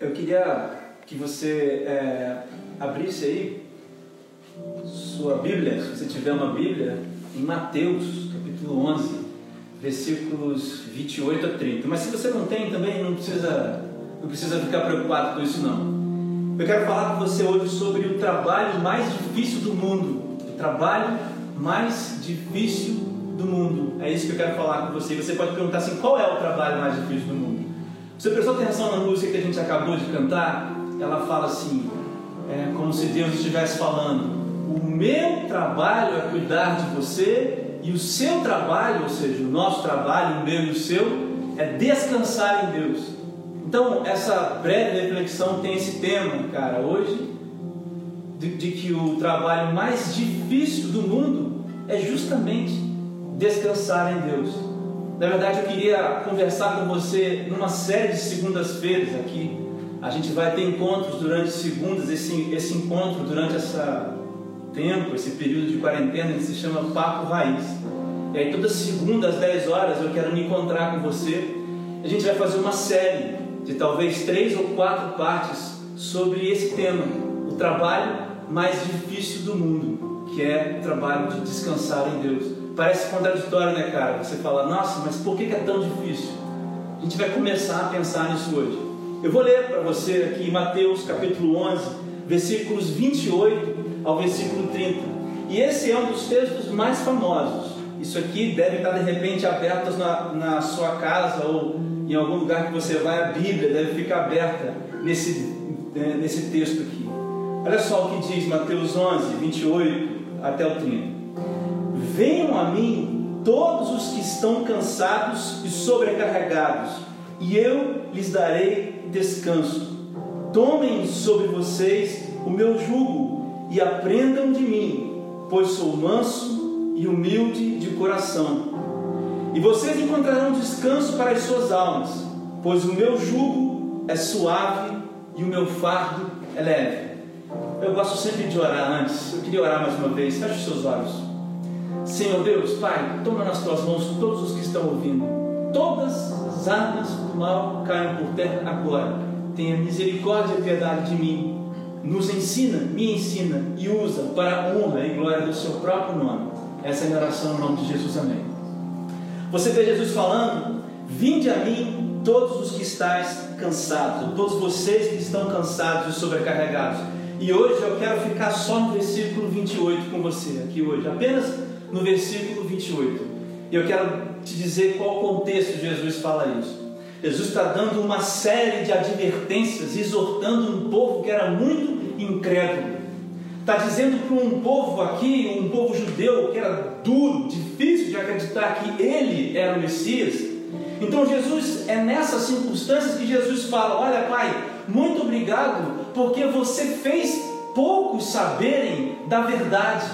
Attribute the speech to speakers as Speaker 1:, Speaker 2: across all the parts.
Speaker 1: Eu queria que você é, abrisse aí sua Bíblia, se você tiver uma Bíblia, em Mateus, capítulo 11, versículos 28 a 30. Mas se você não tem também, não precisa, não precisa ficar preocupado com isso não. Eu quero falar com você hoje sobre o trabalho mais difícil do mundo. O trabalho mais difícil do mundo. É isso que eu quero falar com você. Você pode perguntar assim: qual é o trabalho mais difícil do mundo? Você prestou atenção na música que a gente acabou de cantar? Ela fala assim: é como se Deus estivesse falando: o meu trabalho é cuidar de você e o seu trabalho, ou seja, o nosso trabalho, o meu e o seu, é descansar em Deus. Então, essa breve reflexão tem esse tema, cara, hoje, de, de que o trabalho mais difícil do mundo é justamente descansar em Deus. Na verdade, eu queria conversar com você numa série de segundas-feiras aqui. A gente vai ter encontros durante segundas, esse, esse encontro durante essa tempo, esse período de quarentena, ele se chama Papo Raiz. E aí, toda segunda às 10 horas, eu quero me encontrar com você. A gente vai fazer uma série de talvez três ou quatro partes sobre esse tema, o trabalho mais difícil do mundo, que é o trabalho de descansar em Deus. Parece contraditório, né, cara? Você fala, nossa, mas por que é tão difícil? A gente vai começar a pensar nisso hoje. Eu vou ler para você aqui Mateus capítulo 11, versículos 28 ao versículo 30. E esse é um dos textos mais famosos. Isso aqui deve estar de repente aberto na, na sua casa ou em algum lugar que você vai, a Bíblia deve ficar aberta nesse, né, nesse texto aqui. Olha só o que diz Mateus 11, 28 até o 30. Venham a mim todos os que estão cansados e sobrecarregados, e eu lhes darei descanso. Tomem sobre vocês o meu jugo e aprendam de mim, pois sou manso e humilde de coração e vocês encontrarão descanso para as suas almas, pois o meu jugo é suave e o meu fardo é leve. Eu gosto sempre de orar antes. Eu queria orar mais uma vez. Feche os seus olhos. Senhor Deus, Pai, toma nas tuas mãos todos os que estão ouvindo. Todas as armas do mal caiam por terra agora. Tenha misericórdia e piedade de mim. Nos ensina, me ensina e usa para a honra e glória do seu próprio nome. Essa é a oração em nome de Jesus. Amém. Você vê Jesus falando: Vinde a mim todos os que estáis cansados, todos vocês que estão cansados e sobrecarregados. E hoje eu quero ficar só no versículo 28 com você, aqui hoje, apenas no versículo 28. E eu quero te dizer qual contexto Jesus fala isso. Jesus está dando uma série de advertências, exortando um povo que era muito incrédulo Está dizendo para um povo aqui, um povo judeu que era duro, difícil de acreditar que ele era o Messias. Então Jesus é nessas circunstâncias que Jesus fala: Olha, Pai, muito obrigado, porque você fez poucos saberem da verdade,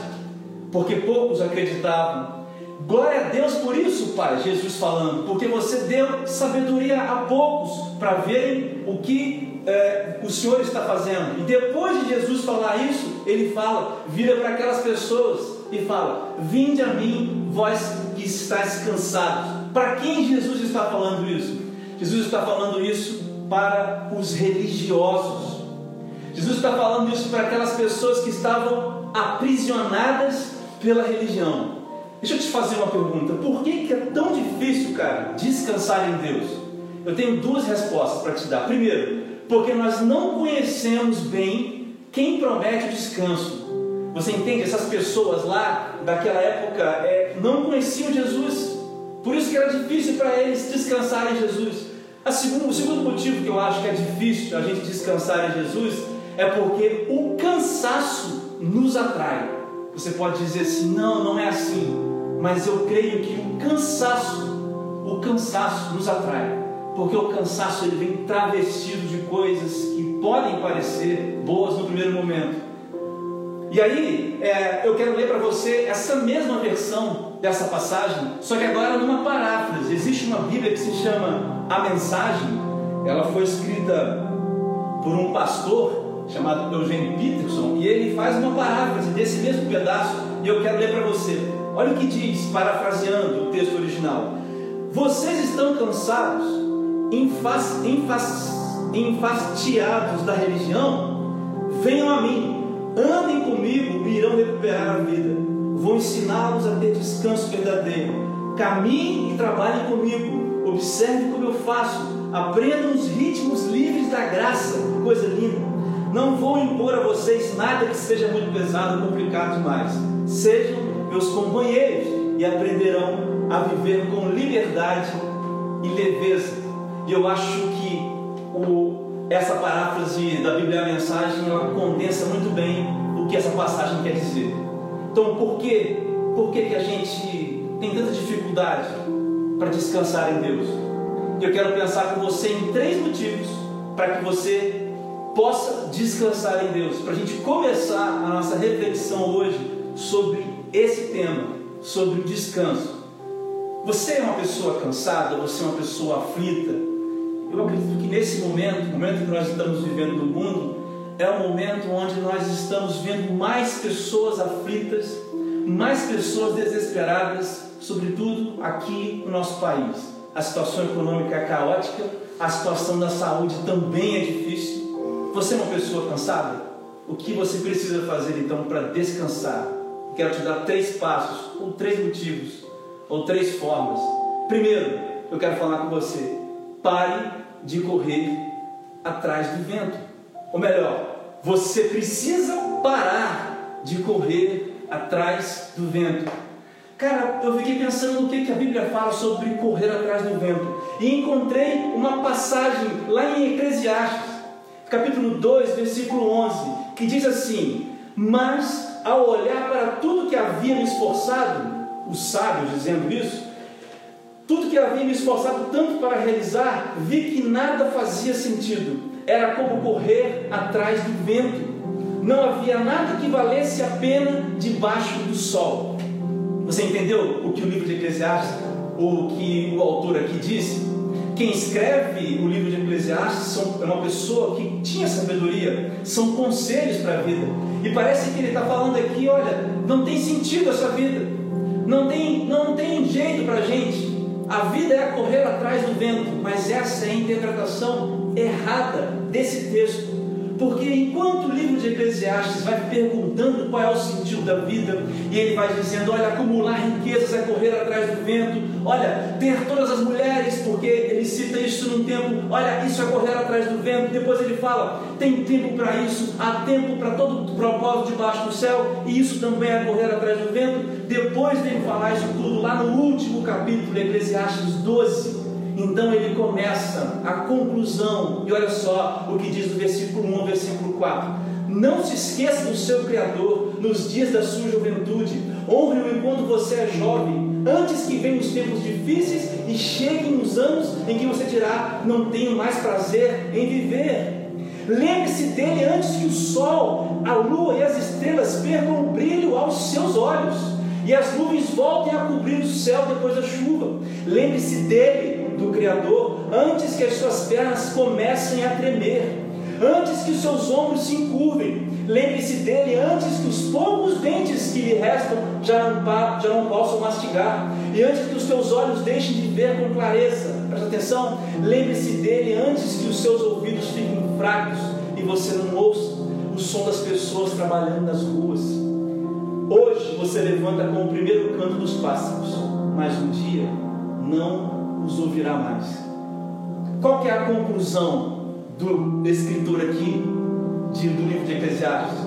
Speaker 1: porque poucos acreditavam. Glória a Deus por isso, Pai, Jesus falando, porque você deu sabedoria a poucos para verem o que é, o Senhor está fazendo. E depois de Jesus falar isso, ele fala, vira para aquelas pessoas e fala: Vinde a mim, vós que estáis cansados. Para quem Jesus está falando isso? Jesus está falando isso para os religiosos. Jesus está falando isso para aquelas pessoas que estavam aprisionadas pela religião. Deixa eu te fazer uma pergunta: por que, que é tão difícil, cara, descansar em Deus? Eu tenho duas respostas para te dar. Primeiro, porque nós não conhecemos bem quem promete o descanso. Você entende? Essas pessoas lá daquela época é, não conheciam Jesus, por isso que era difícil para eles descansarem em Jesus. Segundo, o segundo motivo que eu acho que é difícil a gente descansar em Jesus é porque o cansaço nos atrai. Você pode dizer assim, não, não é assim, mas eu creio que o cansaço, o cansaço nos atrai porque o cansaço ele vem travestido de coisas que podem parecer boas no primeiro momento. E aí, é, eu quero ler para você essa mesma versão dessa passagem, só que agora numa paráfrase. Existe uma Bíblia que se chama A Mensagem, ela foi escrita por um pastor chamado Eugênio Peterson, e ele faz uma paráfrase desse mesmo pedaço, e eu quero ler para você. Olha o que diz, parafraseando o texto original: Vocês estão cansados? enfastiados da religião, venham a mim, andem comigo e irão recuperar a vida. Vou ensiná-los a ter descanso verdadeiro. Caminhem e trabalhem comigo. Observe como eu faço. Aprendam os ritmos livres da graça. Coisa linda. Não vou impor a vocês nada que seja muito pesado ou complicado demais. Sejam meus companheiros e aprenderão a viver com liberdade e leveza. E eu acho que o, essa paráfrase da Bíblia a Mensagem ela condensa muito bem o que essa passagem quer dizer. Então, por que, por que, que a gente tem tanta dificuldade para descansar em Deus? Eu quero pensar com você em três motivos para que você possa descansar em Deus. Para a gente começar a nossa reflexão hoje sobre esse tema, sobre o descanso. Você é uma pessoa cansada, você é uma pessoa aflita. Eu acredito que nesse momento, o momento que nós estamos vivendo no mundo, é o momento onde nós estamos vendo mais pessoas aflitas, mais pessoas desesperadas, sobretudo aqui no nosso país. A situação econômica é caótica, a situação da saúde também é difícil. Você é uma pessoa cansada? O que você precisa fazer então para descansar? Quero te dar três passos, ou três motivos ou três formas. Primeiro, eu quero falar com você: pare de correr atrás do vento. Ou melhor, você precisa parar de correr atrás do vento. Cara, eu fiquei pensando no que, que a Bíblia fala sobre correr atrás do vento. E encontrei uma passagem lá em Eclesiastes, capítulo 2, versículo 11, que diz assim: Mas ao olhar para tudo que havia me esforçado, os sábios dizendo isso, tudo que havia me esforçado tanto para realizar, vi que nada fazia sentido. Era como correr atrás do vento. Não havia nada que valesse a pena debaixo do sol. Você entendeu o que o livro de Eclesiastes, o que o autor aqui disse? Quem escreve o livro de Eclesiastes é uma pessoa que tinha sabedoria, são conselhos para a vida. E parece que ele está falando aqui: olha, não tem sentido essa vida. Não tem, não tem jeito para a gente. A vida é correr atrás do vento, mas essa é a interpretação errada desse texto. Porque enquanto o livro de Eclesiastes vai perguntando qual é o sentido da vida, e ele vai dizendo: olha, acumular riquezas é correr atrás do vento, olha, ter todas as mulheres, porque ele cita isso num tempo, olha, isso é correr atrás do vento. Depois ele fala: tem tempo para isso, há tempo para todo propósito debaixo do céu, e isso também é correr atrás do vento. Depois de ele falar isso tudo, lá no último capítulo Eclesiastes 12, então ele começa a conclusão, e olha só o que diz no versículo 1 ao versículo 4. Não se esqueça do seu Criador nos dias da sua juventude, honre-o enquanto você é jovem, antes que venham os tempos difíceis e cheguem os anos em que você dirá: Não tenho mais prazer em viver. Lembre-se dele antes que o sol, a lua e as estrelas percam o brilho aos seus olhos e as nuvens voltem a cobrir o céu depois da chuva. Lembre-se dele do Criador antes que as suas pernas comecem a tremer, antes que os seus ombros se encurvem. Lembre-se dele antes que os poucos dentes que lhe restam já não, já não possam mastigar, e antes que os teus olhos deixem de ver com clareza. Presta atenção, lembre-se dele antes que os seus ouvidos fiquem fracos e você não ouça o som das pessoas trabalhando nas ruas. Hoje você levanta com o primeiro canto dos pássaros, mas um dia não nos ouvirá mais. Qual que é a conclusão do escritor aqui de, do livro de Eclesiastes?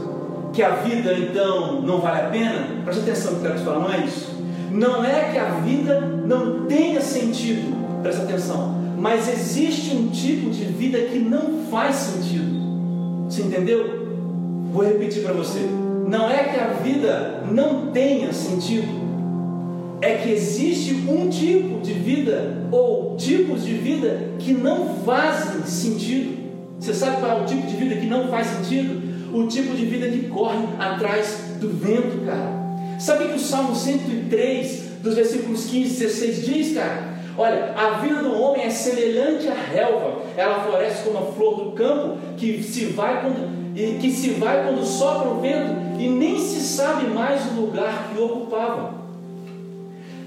Speaker 1: Que a vida então não vale a pena? Preste atenção que eu quero te falar, não é isso? Não é que a vida não tenha sentido, preste atenção, mas existe um tipo de vida que não faz sentido. Você entendeu? Vou repetir para você. Não é que a vida não tenha sentido, é que existe um tipo de vida ou tipos de vida que não fazem sentido. Você sabe qual é o tipo de vida que não faz sentido? O tipo de vida que corre atrás do vento, cara. Sabe que o Salmo 103, dos versículos 15 e 16 diz, cara? Olha, a vida do homem é semelhante à relva, ela floresce como a flor do campo, que se vai quando, que se vai quando sopra o vento e nem se sabe mais o lugar que ocupava.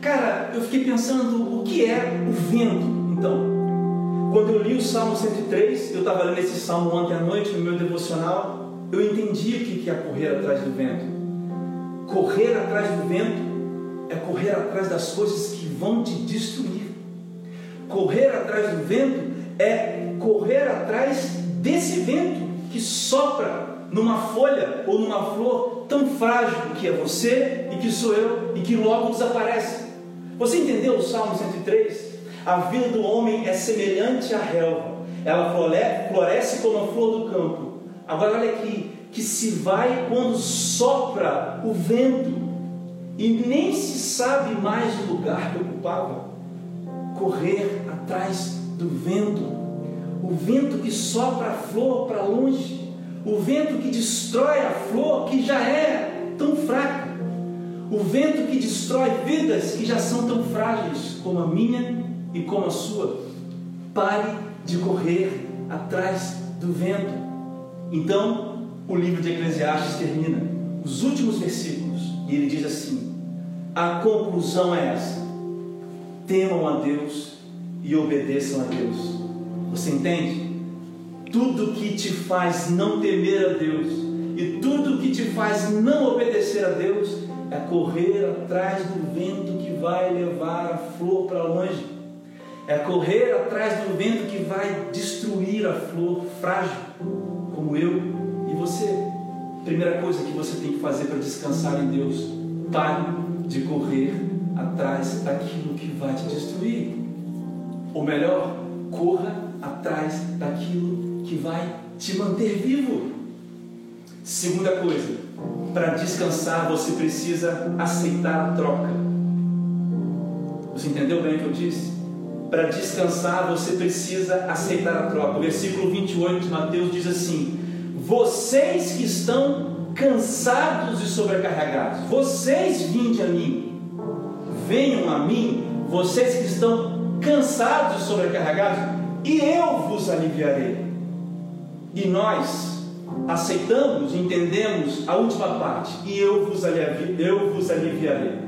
Speaker 1: Cara, eu fiquei pensando o que é o vento, então. Quando eu li o Salmo 103, eu estava lendo esse salmo ontem à noite no meu devocional, eu entendi o que é correr atrás do vento. Correr atrás do vento é correr atrás das coisas que vão te destruir. Correr atrás do vento é correr atrás desse vento que sopra numa folha ou numa flor tão frágil que é você e que sou eu e que logo desaparece. Você entendeu o Salmo 103? A vida do homem é semelhante à relva, ela floresce como a flor do campo. Agora olha aqui, que se vai quando sopra o vento e nem se sabe mais o lugar que ocupava. Correr atrás do vento, o vento que sopra a flor para longe, o vento que destrói a flor que já é tão fraca, o vento que destrói vidas que já são tão frágeis como a minha e como a sua. Pare de correr atrás do vento. Então, o livro de Eclesiastes termina, os últimos versículos, e ele diz assim: a conclusão é essa: temam a Deus e obedeçam a Deus. Você entende? Tudo que te faz não temer a Deus e tudo que te faz não obedecer a Deus é correr atrás do vento que vai levar a flor para longe. É correr atrás do vento que vai destruir a flor frágil, como eu e você. Primeira coisa que você tem que fazer para descansar em Deus: pare de correr atrás daquilo que vai te destruir. Ou melhor, corra atrás daquilo que vai te manter vivo. Segunda coisa, para descansar você precisa aceitar a troca. Você entendeu bem o que eu disse? Para descansar você precisa aceitar a troca. O versículo 28 de Mateus diz assim: Vocês que estão cansados e sobrecarregados, vocês vinde a mim. Venham a mim, vocês que estão cansados e sobrecarregados, e eu vos aliviarei. E nós aceitamos, entendemos a última parte, e eu vos, alivi, eu vos aliviarei.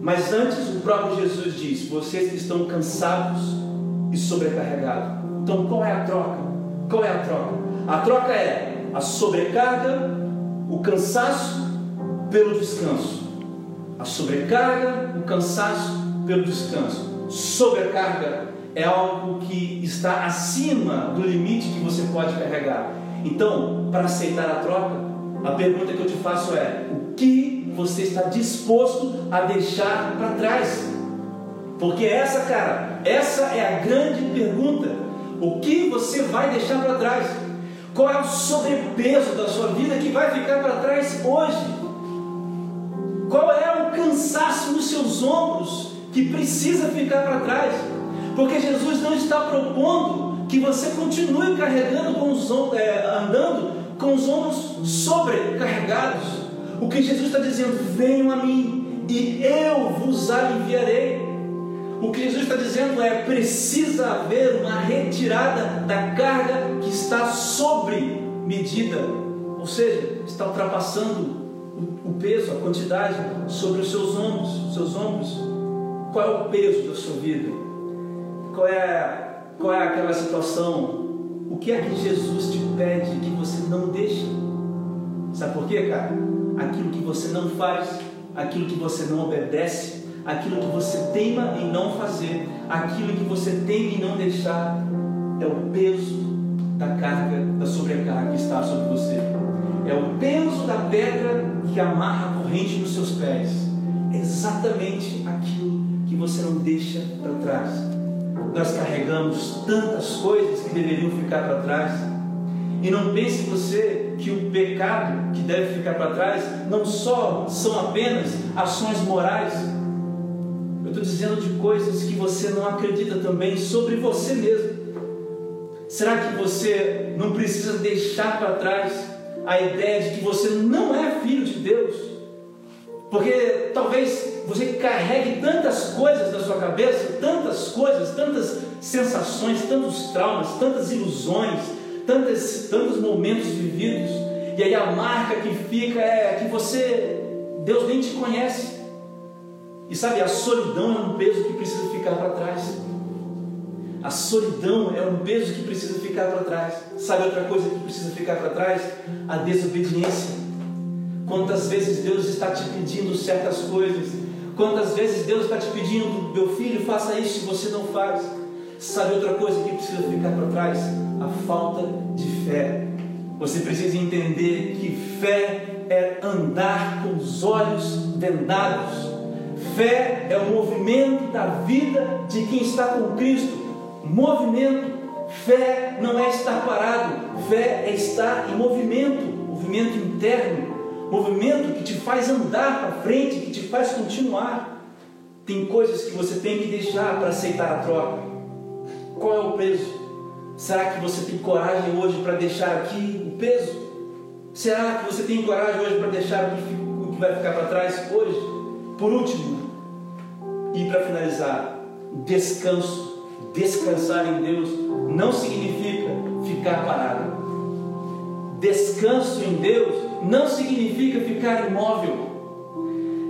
Speaker 1: Mas antes o próprio Jesus diz: vocês que estão cansados e sobrecarregados. Então qual é a troca? Qual é a troca? A troca é a sobrecarga, o cansaço pelo descanso. A sobrecarga, o cansaço pelo descanso. Sobrecarga é algo que está acima do limite que você pode carregar. Então, para aceitar a troca, a pergunta que eu te faço é: o que você está disposto a deixar para trás? Porque essa, cara, essa é a grande pergunta. O que você vai deixar para trás? Qual é o sobrepeso da sua vida que vai ficar para trás hoje? Qual é o cansaço nos seus ombros que precisa ficar para trás? Porque Jesus não está propondo que você continue carregando com os é, andando com os ombros sobrecarregados. O que Jesus está dizendo: venham a mim e eu vos aliviarei. O que Jesus está dizendo é: precisa haver uma retirada da carga que está sobre medida, ou seja, está ultrapassando o, peso, a quantidade sobre os seus ombros. Seus ombros. Qual é o peso da sua vida? Qual é, qual é aquela situação? O que é que Jesus te pede que você não deixe? Sabe por quê, cara? Aquilo que você não faz, aquilo que você não obedece, aquilo que você teima em não fazer, aquilo que você teima em não deixar, é o peso da carga, da sobrecarga que está sobre você. É o peso da pedra que amarra a corrente nos seus pés. É exatamente aquilo que você não deixa para trás. Nós carregamos tantas coisas que deveriam ficar para trás. E não pense você que o pecado que deve ficar para trás não só são apenas ações morais, eu estou dizendo de coisas que você não acredita também sobre você mesmo. Será que você não precisa deixar para trás a ideia de que você não é filho de Deus? Porque talvez você carregue tantas coisas na sua cabeça, tantas coisas, tantas sensações, tantos traumas, tantas ilusões, tantos, tantos momentos vividos, e aí a marca que fica é que você, Deus nem te conhece. E sabe, a solidão é um peso que precisa ficar para trás. A solidão é um peso que precisa ficar para trás. Sabe outra coisa que precisa ficar para trás? A desobediência. Quantas vezes Deus está te pedindo certas coisas? Quantas vezes Deus está te pedindo, meu filho, faça isso e você não faz? Sabe outra coisa que precisa ficar para trás? A falta de fé. Você precisa entender que fé é andar com os olhos vendados. Fé é o movimento da vida de quem está com Cristo. Movimento. Fé não é estar parado. Fé é estar em movimento, movimento interno, movimento que te faz andar para frente, que te faz continuar. Tem coisas que você tem que deixar para aceitar a troca. Qual é o peso? Será que você tem coragem hoje para deixar aqui o peso? Será que você tem coragem hoje para deixar o que vai ficar para trás hoje? Por último, e para finalizar, descanso. Descansar em Deus não significa ficar parado. Descanso em Deus não significa ficar imóvel.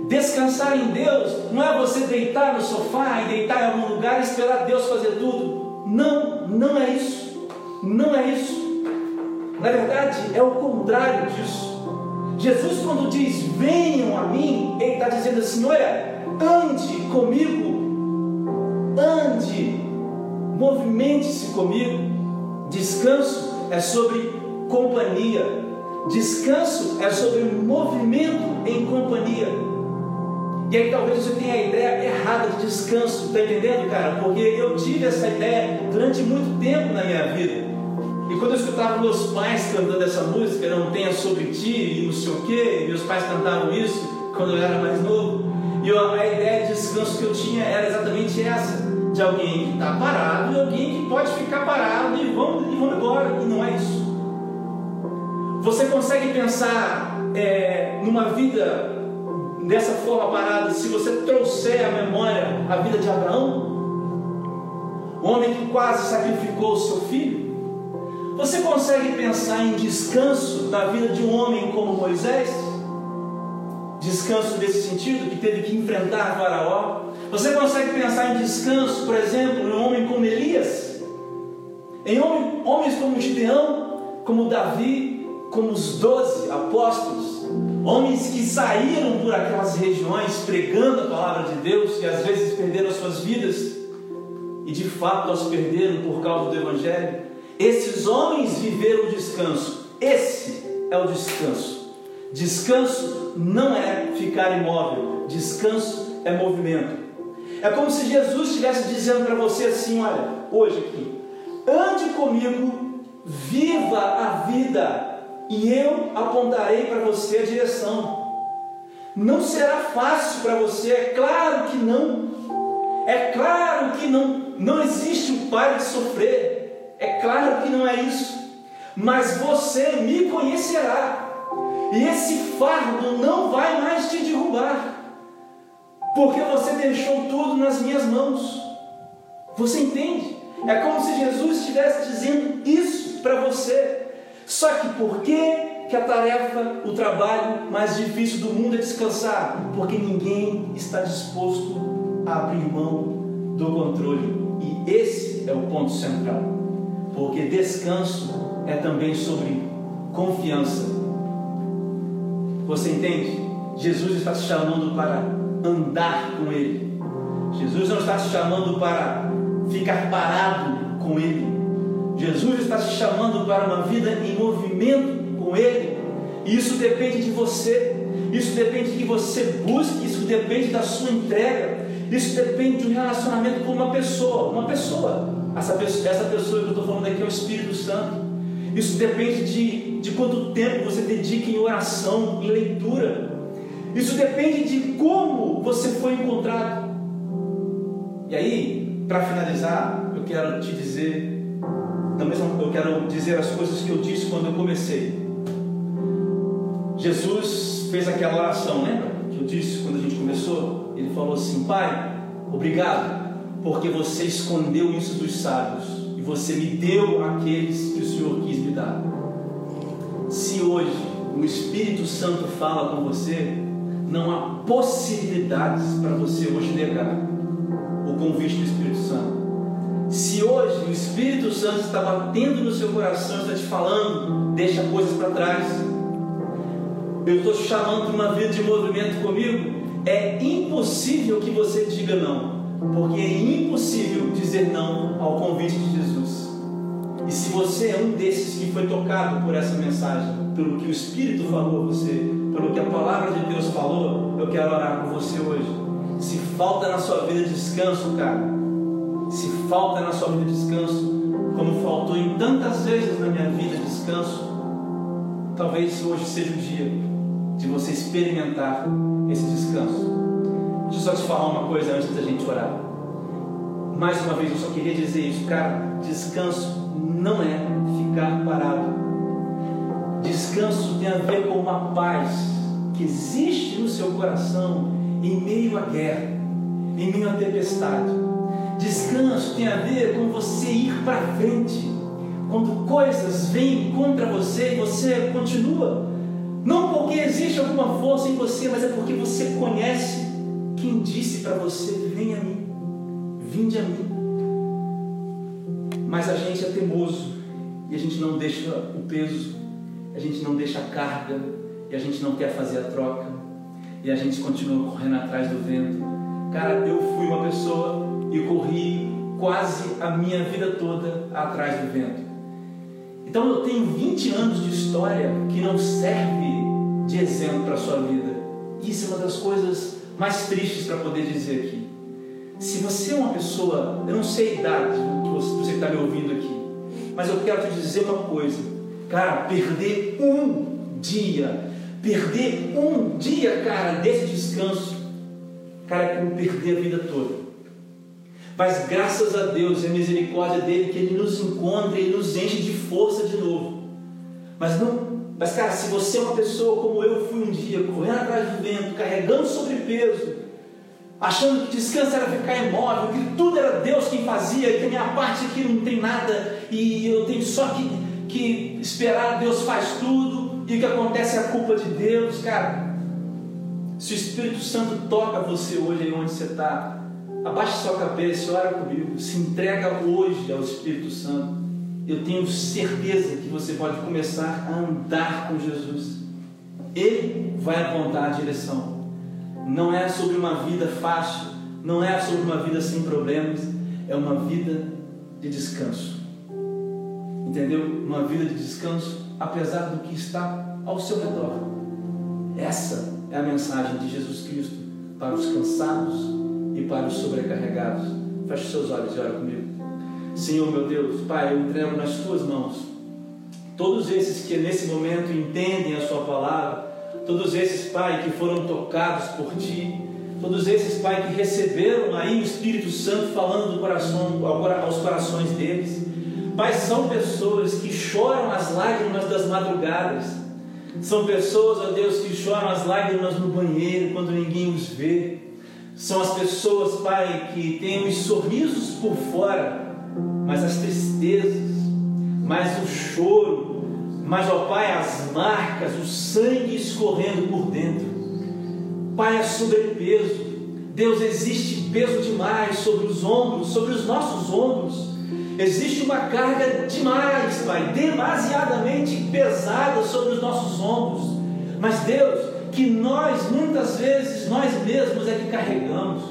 Speaker 1: Descansar em Deus não é você deitar no sofá e deitar em algum lugar e esperar Deus fazer tudo. Não, não é isso. Não é isso. Na verdade, é o contrário disso. Jesus, quando diz venham a mim, Ele está dizendo assim: olha, ande comigo, ande, movimente-se comigo. Descanso é sobre companhia, descanso é sobre movimento em companhia. E aí talvez você tenha a ideia errada de descanso, está entendendo, cara? Porque eu tive essa ideia durante muito tempo na minha vida. E quando eu escutava meus pais cantando essa música, não tenha sobre ti e não sei o que, meus pais cantavam isso quando eu era mais novo. E eu, a ideia de descanso que eu tinha era exatamente essa: de alguém que está parado e alguém que pode ficar parado e vamos, e vamos embora. E não é isso. Você consegue pensar é, numa vida dessa forma parada se você trouxer à memória a vida de Abraão? O homem que quase sacrificou o seu filho? Você consegue pensar em descanso na vida de um homem como Moisés? descanso nesse sentido, que teve que enfrentar Faraó. Você consegue pensar em descanso, por exemplo, em um homem como Elias? Em homens como Gideão, como Davi, como os doze apóstolos, homens que saíram por aquelas regiões pregando a palavra de Deus e às vezes perderam suas vidas e de fato as perderam por causa do Evangelho. Esses homens viveram o descanso. Esse é o descanso. Descanso não é ficar imóvel, descanso é movimento. É como se Jesus estivesse dizendo para você assim: olha, hoje aqui, ande comigo, viva a vida, e eu apontarei para você a direção. Não será fácil para você, é claro que não. É claro que não, não existe um pai de sofrer. É claro que não é isso. Mas você me conhecerá e esse fardo não vai mais te derrubar, porque você deixou tudo nas minhas mãos. Você entende? É como se Jesus estivesse dizendo isso para você. Só que por que, que a tarefa, o trabalho mais difícil do mundo é descansar? Porque ninguém está disposto a abrir mão do controle. E esse é o ponto central. Porque descanso é também sobre confiança você entende? Jesus está te chamando para andar com Ele. Jesus não está te chamando para ficar parado com Ele. Jesus está te chamando para uma vida em movimento com Ele. E isso depende de você. Isso depende de que você busque. Isso depende da sua entrega. Isso depende de um relacionamento com uma pessoa. Uma pessoa. Essa pessoa, essa pessoa que eu estou falando aqui é o Espírito Santo. Isso depende de, de quanto tempo você dedica em oração, em leitura. Isso depende de como você foi encontrado. E aí, para finalizar, eu quero te dizer, também eu quero dizer as coisas que eu disse quando eu comecei. Jesus fez aquela oração, lembra? Que eu disse quando a gente começou? Ele falou assim: Pai, obrigado, porque você escondeu isso dos sábios e você me deu aqueles que o Senhor quis me dar. Se hoje o Espírito Santo fala com você, não há possibilidades para você hoje negar o convite do Espírito. Se hoje o Espírito Santo está batendo no seu coração, está te falando, deixa coisas para trás. Eu estou te chamando para uma vida de movimento comigo. É impossível que você diga não, porque é impossível dizer não ao convite de Jesus. E se você é um desses que foi tocado por essa mensagem, pelo que o Espírito falou a você, pelo que a palavra de Deus falou, eu quero orar com você hoje. Se falta na sua vida descanso, cara, se falta na sua vida descanso, como faltou em tantas vezes na minha vida descanso, talvez hoje seja o dia de você experimentar esse descanso. Deixa eu só te falar uma coisa antes da gente orar. Mais uma vez, eu só queria dizer isso, cara. Descanso não é ficar parado. Descanso tem a ver com uma paz que existe no seu coração em meio à guerra, em meio à tempestade. Descanso tem a ver com você ir para frente. Quando coisas vêm contra você e você continua. Não porque existe alguma força em você, mas é porque você conhece quem disse para você: Venha a mim, vinde a mim. Mas a gente é teimoso e a gente não deixa o peso, a gente não deixa a carga e a gente não quer fazer a troca e a gente continua correndo atrás do vento. Cara, eu fui uma pessoa e corri quase a minha vida toda atrás do vento. Então eu tenho 20 anos de história que não serve de exemplo para a sua vida. Isso é uma das coisas mais tristes para poder dizer aqui. Se você é uma pessoa, eu não sei a idade que você está me ouvindo aqui, mas eu quero te dizer uma coisa, cara, perder um dia, perder um dia, cara, desse descanso, cara, é como perder a vida toda. Mas graças a Deus e a misericórdia dele que ele nos encontra e nos enche de força de novo. Mas não, mas cara, se você é uma pessoa como eu fui um dia, correndo atrás do vento, carregando sobrepeso, achando que descanso era ficar imóvel, que tudo era Deus quem fazia, que a minha parte aqui não tem nada e eu tenho só que, que esperar, Deus faz tudo e o que acontece é a culpa de Deus, cara. Se o Espírito Santo toca você hoje aí onde você está, abaixe sua cabeça e ora comigo, se entrega hoje ao Espírito Santo. Eu tenho certeza que você pode começar a andar com Jesus. Ele vai apontar a direção não é sobre uma vida fácil, não é sobre uma vida sem problemas, é uma vida de descanso. Entendeu? Uma vida de descanso, apesar do que está ao seu redor. Essa é a mensagem de Jesus Cristo para os cansados e para os sobrecarregados. Feche seus olhos e ora comigo. Senhor meu Deus, Pai, eu entrego nas tuas mãos todos esses que nesse momento entendem a Sua palavra todos esses, Pai, que foram tocados por Ti, todos esses, Pai, que receberam aí o Espírito Santo falando do coração, aos corações deles. Pai, são pessoas que choram as lágrimas das madrugadas, são pessoas, ó Deus, que choram as lágrimas no banheiro quando ninguém os vê. São as pessoas, Pai, que têm os sorrisos por fora, mas as tristezas, mas o choro, mas, ó Pai, as marcas, o sangue escorrendo por dentro. Pai, é sobrepeso. Deus, existe peso demais sobre os ombros, sobre os nossos ombros. Existe uma carga demais, Pai, demasiadamente pesada sobre os nossos ombros. Mas, Deus, que nós, muitas vezes, nós mesmos é que carregamos.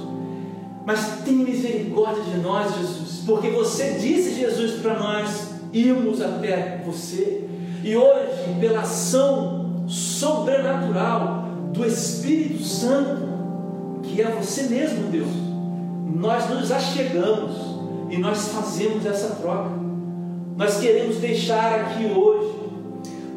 Speaker 1: Mas tem misericórdia de nós, Jesus, porque você disse, Jesus, para nós irmos até você. E hoje, pela ação sobrenatural do Espírito Santo, que é você mesmo, Deus, nós nos achegamos e nós fazemos essa troca. Nós queremos deixar aqui hoje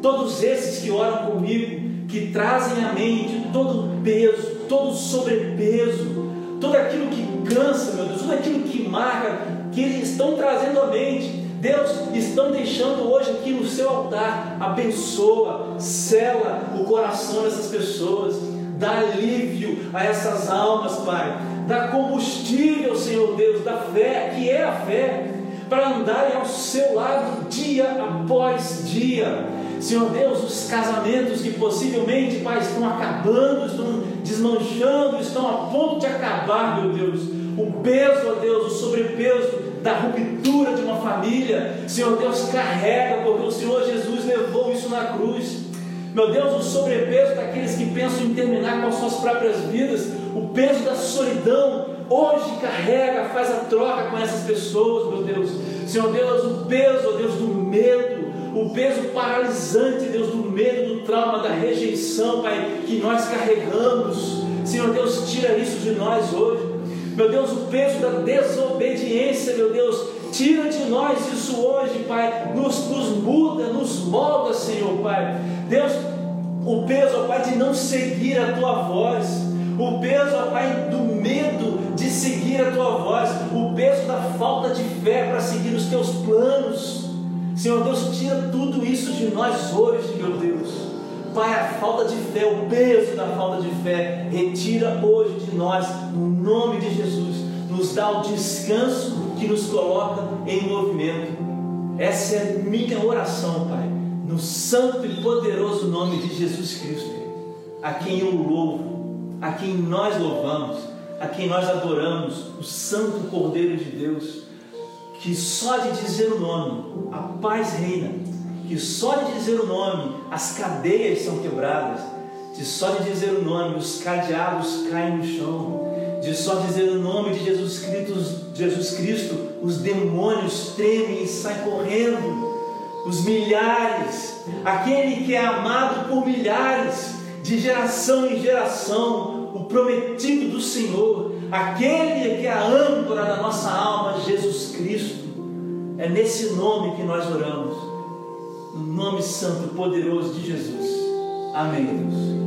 Speaker 1: todos esses que oram comigo, que trazem à mente todo o peso, todo o sobrepeso, tudo aquilo que cansa, meu Deus, tudo aquilo que marca, que eles estão trazendo à mente Deus, estão deixando hoje aqui no seu altar, abençoa, sela o coração dessas pessoas, dá alívio a essas almas, Pai, dá combustível, Senhor Deus, da fé, que é a fé, para andarem ao seu lado dia após dia. Senhor Deus, os casamentos que possivelmente, Pai, estão acabando, estão desmanchando, estão a ponto de acabar, meu Deus. O peso, ó Deus, o sobrepeso da ruptura de uma família. Senhor Deus, carrega, porque o Senhor Jesus levou isso na cruz. Meu Deus, o sobrepeso daqueles que pensam em terminar com as suas próprias vidas, o peso da solidão, hoje carrega, faz a troca com essas pessoas, meu Deus. Senhor Deus, o peso, ó Deus, do medo, o peso paralisante, Deus, do medo, do trauma, da rejeição, Pai, que nós carregamos. Senhor Deus, tira isso de nós hoje. Meu Deus, o peso da desobediência, meu Deus, tira de nós isso hoje, Pai. Nos, nos muda, nos molda, Senhor, Pai. Deus, o peso, ó Pai, de não seguir a Tua voz. O peso, ó Pai, do medo de seguir a Tua voz. O peso da falta de fé para seguir os Teus planos. Senhor Deus, tira tudo isso de nós hoje, meu Deus. Pai, a falta de fé, o peso da falta de fé, retira hoje de nós, no nome de Jesus. Nos dá o descanso que nos coloca em movimento. Essa é minha oração, Pai, no santo e poderoso nome de Jesus Cristo, a quem eu louvo, a quem nós louvamos, a quem nós adoramos, o Santo Cordeiro de Deus que só de dizer o nome a paz reina, que só de dizer o nome as cadeias são quebradas, de só de dizer o nome os cadeados caem no chão, de só dizer o nome de Jesus Cristo, Jesus Cristo os demônios tremem e saem correndo, os milhares, aquele que é amado por milhares, de geração em geração, o prometido do Senhor, aquele que é a âncora da nossa alma, Jesus Cristo. É nesse nome que nós oramos, no nome santo e poderoso de Jesus. Amém, Deus.